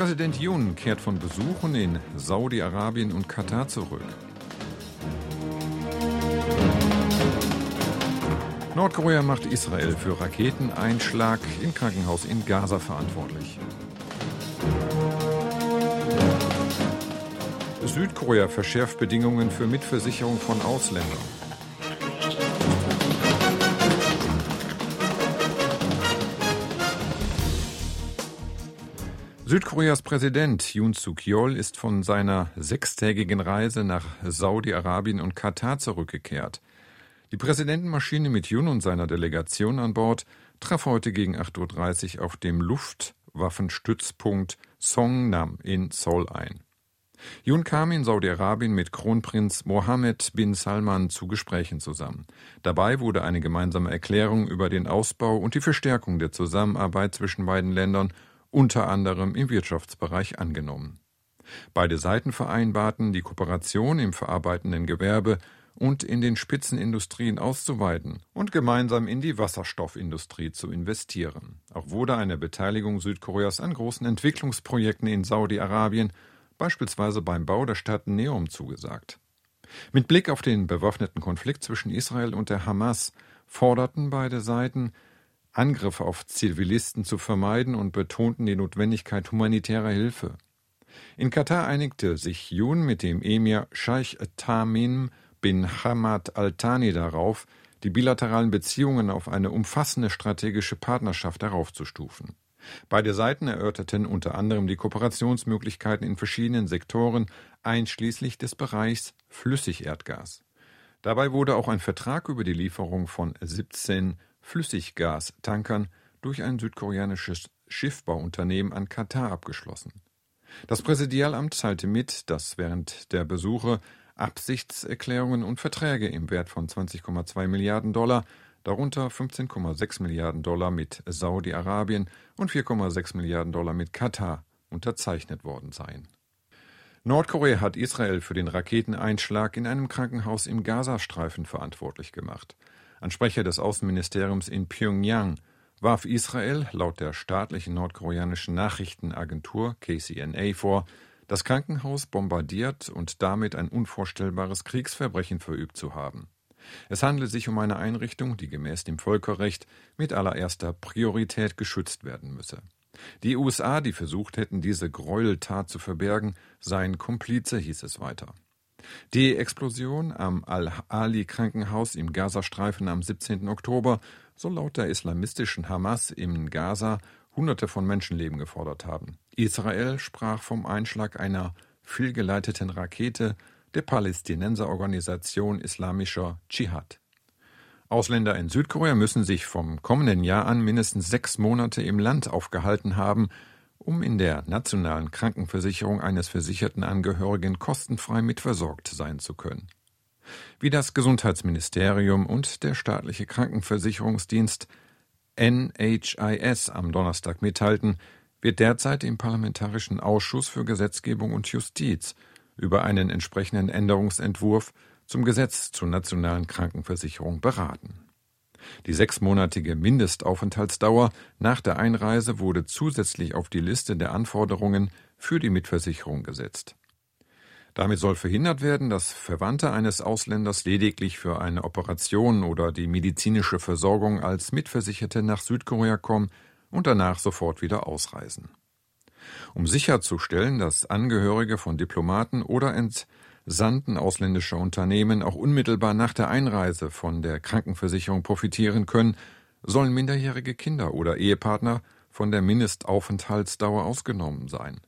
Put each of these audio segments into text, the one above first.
Präsident Yun kehrt von Besuchen in Saudi-Arabien und Katar zurück. Nordkorea macht Israel für Raketeneinschlag im Krankenhaus in Gaza verantwortlich. Südkorea verschärft Bedingungen für Mitversicherung von Ausländern. Südkoreas Präsident Yoon Suk-yeol ist von seiner sechstägigen Reise nach Saudi-Arabien und Katar zurückgekehrt. Die Präsidentenmaschine mit Yoon und seiner Delegation an Bord traf heute gegen 8.30 Uhr auf dem Luftwaffenstützpunkt Songnam in Seoul ein. Yoon kam in Saudi-Arabien mit Kronprinz Mohammed bin Salman zu Gesprächen zusammen. Dabei wurde eine gemeinsame Erklärung über den Ausbau und die Verstärkung der Zusammenarbeit zwischen beiden Ländern unter anderem im Wirtschaftsbereich angenommen. Beide Seiten vereinbarten, die Kooperation im verarbeitenden Gewerbe und in den Spitzenindustrien auszuweiten und gemeinsam in die Wasserstoffindustrie zu investieren. Auch wurde eine Beteiligung Südkoreas an großen Entwicklungsprojekten in Saudi-Arabien, beispielsweise beim Bau der Stadt Neom, zugesagt. Mit Blick auf den bewaffneten Konflikt zwischen Israel und der Hamas forderten beide Seiten, Angriffe auf Zivilisten zu vermeiden und betonten die Notwendigkeit humanitärer Hilfe. In Katar einigte sich Jun mit dem Emir Scheich Tamim bin Hamad Al-Thani darauf, die bilateralen Beziehungen auf eine umfassende strategische Partnerschaft heraufzustufen. Beide Seiten erörterten unter anderem die Kooperationsmöglichkeiten in verschiedenen Sektoren, einschließlich des Bereichs Flüssigerdgas. Dabei wurde auch ein Vertrag über die Lieferung von 17 Flüssiggastankern durch ein südkoreanisches Schiffbauunternehmen an Katar abgeschlossen. Das Präsidialamt teilte mit, dass während der Besuche Absichtserklärungen und Verträge im Wert von 20,2 Milliarden Dollar, darunter 15,6 Milliarden Dollar mit Saudi-Arabien und 4,6 Milliarden Dollar mit Katar, unterzeichnet worden seien. Nordkorea hat Israel für den Raketeneinschlag in einem Krankenhaus im Gazastreifen verantwortlich gemacht. Ein Sprecher des Außenministeriums in Pyongyang warf Israel laut der staatlichen nordkoreanischen Nachrichtenagentur KCNA vor, das Krankenhaus bombardiert und damit ein unvorstellbares Kriegsverbrechen verübt zu haben. Es handle sich um eine Einrichtung, die gemäß dem Völkerrecht mit allererster Priorität geschützt werden müsse. Die USA, die versucht hätten, diese Gräueltat zu verbergen, seien Komplize, hieß es weiter. Die Explosion am Al-Ali-Krankenhaus im Gazastreifen am 17. Oktober soll laut der islamistischen Hamas im Gaza Hunderte von Menschenleben gefordert haben. Israel sprach vom Einschlag einer fehlgeleiteten Rakete der Palästinenserorganisation Islamischer Dschihad. Ausländer in Südkorea müssen sich vom kommenden Jahr an mindestens sechs Monate im Land aufgehalten haben, um in der nationalen Krankenversicherung eines versicherten Angehörigen kostenfrei mitversorgt sein zu können. Wie das Gesundheitsministerium und der staatliche Krankenversicherungsdienst NHIS am Donnerstag mitteilten, wird derzeit im Parlamentarischen Ausschuss für Gesetzgebung und Justiz über einen entsprechenden Änderungsentwurf zum Gesetz zur nationalen Krankenversicherung beraten. Die sechsmonatige Mindestaufenthaltsdauer nach der Einreise wurde zusätzlich auf die Liste der Anforderungen für die Mitversicherung gesetzt. Damit soll verhindert werden, dass Verwandte eines Ausländers lediglich für eine Operation oder die medizinische Versorgung als Mitversicherte nach Südkorea kommen und danach sofort wieder ausreisen. Um sicherzustellen, dass Angehörige von Diplomaten oder Sanden ausländischer Unternehmen auch unmittelbar nach der Einreise von der Krankenversicherung profitieren können, sollen minderjährige Kinder oder Ehepartner von der Mindestaufenthaltsdauer ausgenommen sein.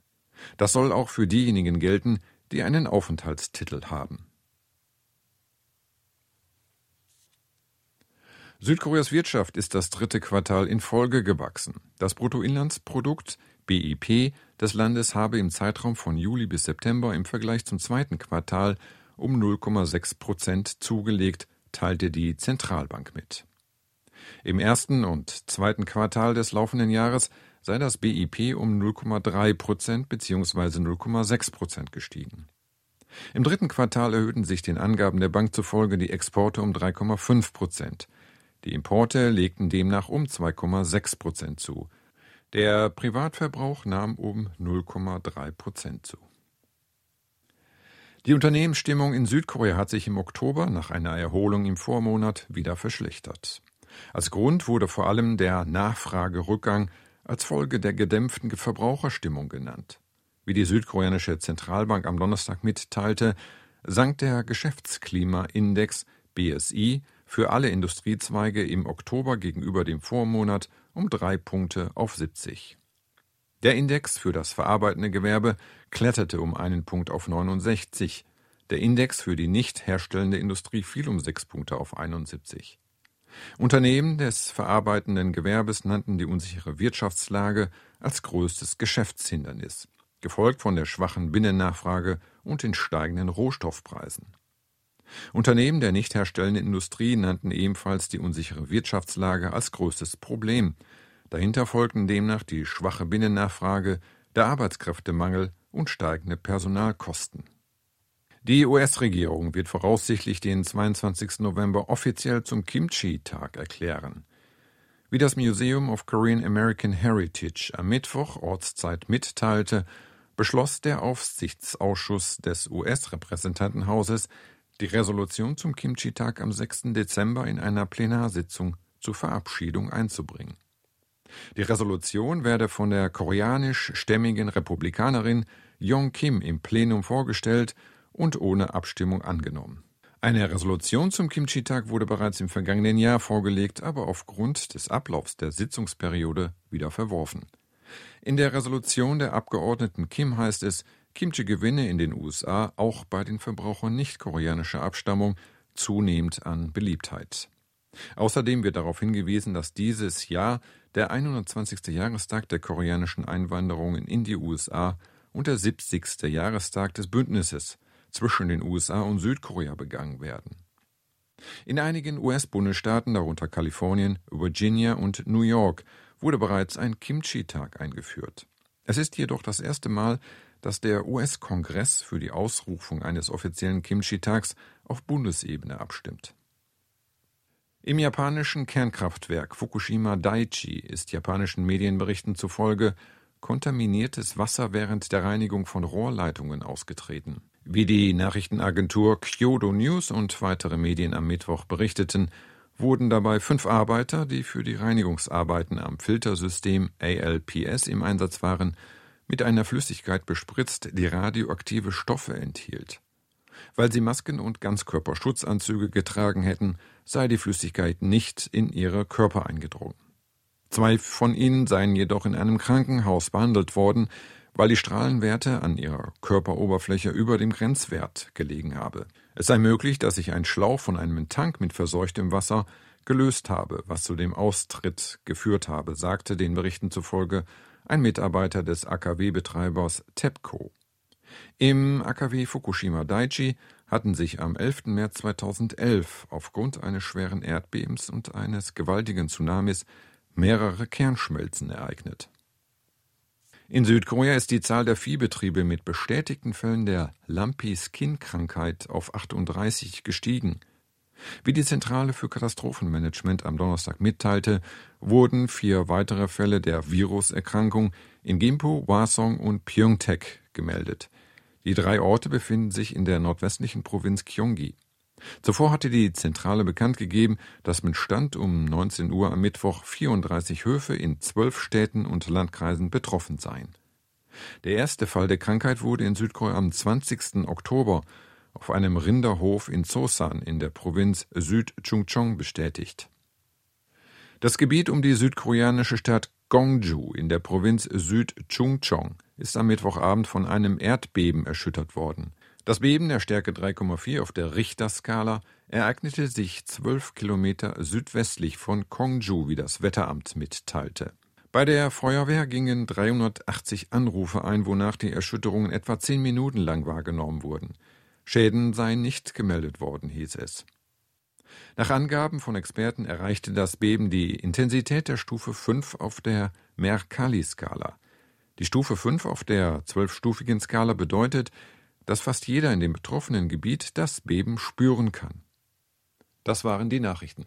Das soll auch für diejenigen gelten, die einen Aufenthaltstitel haben. Südkoreas Wirtschaft ist das dritte Quartal in Folge gewachsen. Das Bruttoinlandsprodukt BIP des Landes habe im Zeitraum von Juli bis September im Vergleich zum zweiten Quartal um 0,6 Prozent zugelegt, teilte die Zentralbank mit. Im ersten und zweiten Quartal des laufenden Jahres sei das BIP um 0,3 Prozent bzw. 0,6 Prozent gestiegen. Im dritten Quartal erhöhten sich den Angaben der Bank zufolge die Exporte um 3,5 Prozent. Die Importe legten demnach um 2,6 Prozent zu. Der Privatverbrauch nahm um 0,3 Prozent zu. Die Unternehmensstimmung in Südkorea hat sich im Oktober nach einer Erholung im Vormonat wieder verschlechtert. Als Grund wurde vor allem der Nachfragerückgang als Folge der gedämpften Verbraucherstimmung genannt. Wie die südkoreanische Zentralbank am Donnerstag mitteilte, sank der Geschäftsklimaindex BSI für alle Industriezweige im Oktober gegenüber dem Vormonat um drei Punkte auf 70. Der Index für das verarbeitende Gewerbe kletterte um einen Punkt auf 69. Der Index für die nicht herstellende Industrie fiel um sechs Punkte auf 71. Unternehmen des verarbeitenden Gewerbes nannten die unsichere Wirtschaftslage als größtes Geschäftshindernis, gefolgt von der schwachen Binnennachfrage und den steigenden Rohstoffpreisen. Unternehmen der nicht herstellenden Industrie nannten ebenfalls die unsichere Wirtschaftslage als größtes Problem. Dahinter folgten demnach die schwache Binnennachfrage, der Arbeitskräftemangel und steigende Personalkosten. Die US-Regierung wird voraussichtlich den 22. November offiziell zum Kimchi-Tag erklären. Wie das Museum of Korean American Heritage am Mittwoch Ortszeit mitteilte, beschloss der Aufsichtsausschuss des US-Repräsentantenhauses, die Resolution zum Kimchi-Tag am 6. Dezember in einer Plenarsitzung zur Verabschiedung einzubringen. Die Resolution werde von der koreanisch-stämmigen Republikanerin Yong Kim im Plenum vorgestellt und ohne Abstimmung angenommen. Eine Resolution zum Kimchi-Tag wurde bereits im vergangenen Jahr vorgelegt, aber aufgrund des Ablaufs der Sitzungsperiode wieder verworfen. In der Resolution der Abgeordneten Kim heißt es, Kimchi gewinne in den USA auch bei den Verbrauchern nicht-koreanischer Abstammung zunehmend an Beliebtheit. Außerdem wird darauf hingewiesen, dass dieses Jahr der 120. Jahrestag der koreanischen Einwanderung in die USA und der 70. Jahrestag des Bündnisses zwischen den USA und Südkorea begangen werden. In einigen US-Bundesstaaten, darunter Kalifornien, Virginia und New York, wurde bereits ein Kimchi-Tag eingeführt. Es ist jedoch das erste Mal, dass der US-Kongress für die Ausrufung eines offiziellen Kimchi-Tags auf Bundesebene abstimmt. Im japanischen Kernkraftwerk Fukushima Daiichi ist japanischen Medienberichten zufolge kontaminiertes Wasser während der Reinigung von Rohrleitungen ausgetreten. Wie die Nachrichtenagentur Kyodo News und weitere Medien am Mittwoch berichteten, wurden dabei fünf Arbeiter, die für die Reinigungsarbeiten am Filtersystem ALPS im Einsatz waren, mit einer Flüssigkeit bespritzt, die radioaktive Stoffe enthielt. Weil sie Masken und Ganzkörperschutzanzüge getragen hätten, sei die Flüssigkeit nicht in ihre Körper eingedrungen. Zwei von ihnen seien jedoch in einem Krankenhaus behandelt worden, weil die Strahlenwerte an ihrer Körperoberfläche über dem Grenzwert gelegen habe. Es sei möglich, dass sich ein Schlauch von einem Tank mit verseuchtem Wasser gelöst habe, was zu dem Austritt geführt habe, sagte den Berichten zufolge ein Mitarbeiter des AKW-Betreibers TEPCO. Im AKW Fukushima Daiichi hatten sich am 11. März 2011 aufgrund eines schweren Erdbebens und eines gewaltigen Tsunamis mehrere Kernschmelzen ereignet. In Südkorea ist die Zahl der Viehbetriebe mit bestätigten Fällen der Lumpy-Skin-Krankheit auf 38 gestiegen. Wie die Zentrale für Katastrophenmanagement am Donnerstag mitteilte, wurden vier weitere Fälle der Viruserkrankung in Gimpo, Hwasong und Pyeongtaek gemeldet. Die drei Orte befinden sich in der nordwestlichen Provinz Gyeonggi. Zuvor hatte die Zentrale bekannt gegeben, dass mit Stand um 19 Uhr am Mittwoch 34 Höfe in zwölf Städten und Landkreisen betroffen seien. Der erste Fall der Krankheit wurde in Südkorea am 20. Oktober auf einem Rinderhof in Sosan in der Provinz Süd-Chungcheong bestätigt. Das Gebiet um die südkoreanische Stadt Gongju in der Provinz Süd-Chungcheong ist am Mittwochabend von einem Erdbeben erschüttert worden. Das Beben der Stärke 3,4 auf der Richterskala ereignete sich zwölf Kilometer südwestlich von Kongju, wie das Wetteramt mitteilte. Bei der Feuerwehr gingen 380 Anrufe ein, wonach die Erschütterungen etwa zehn Minuten lang wahrgenommen wurden. Schäden seien nicht gemeldet worden, hieß es. Nach Angaben von Experten erreichte das Beben die Intensität der Stufe 5 auf der Mercalli-Skala. Die Stufe 5 auf der zwölfstufigen Skala bedeutet, dass fast jeder in dem betroffenen Gebiet das Beben spüren kann. Das waren die Nachrichten.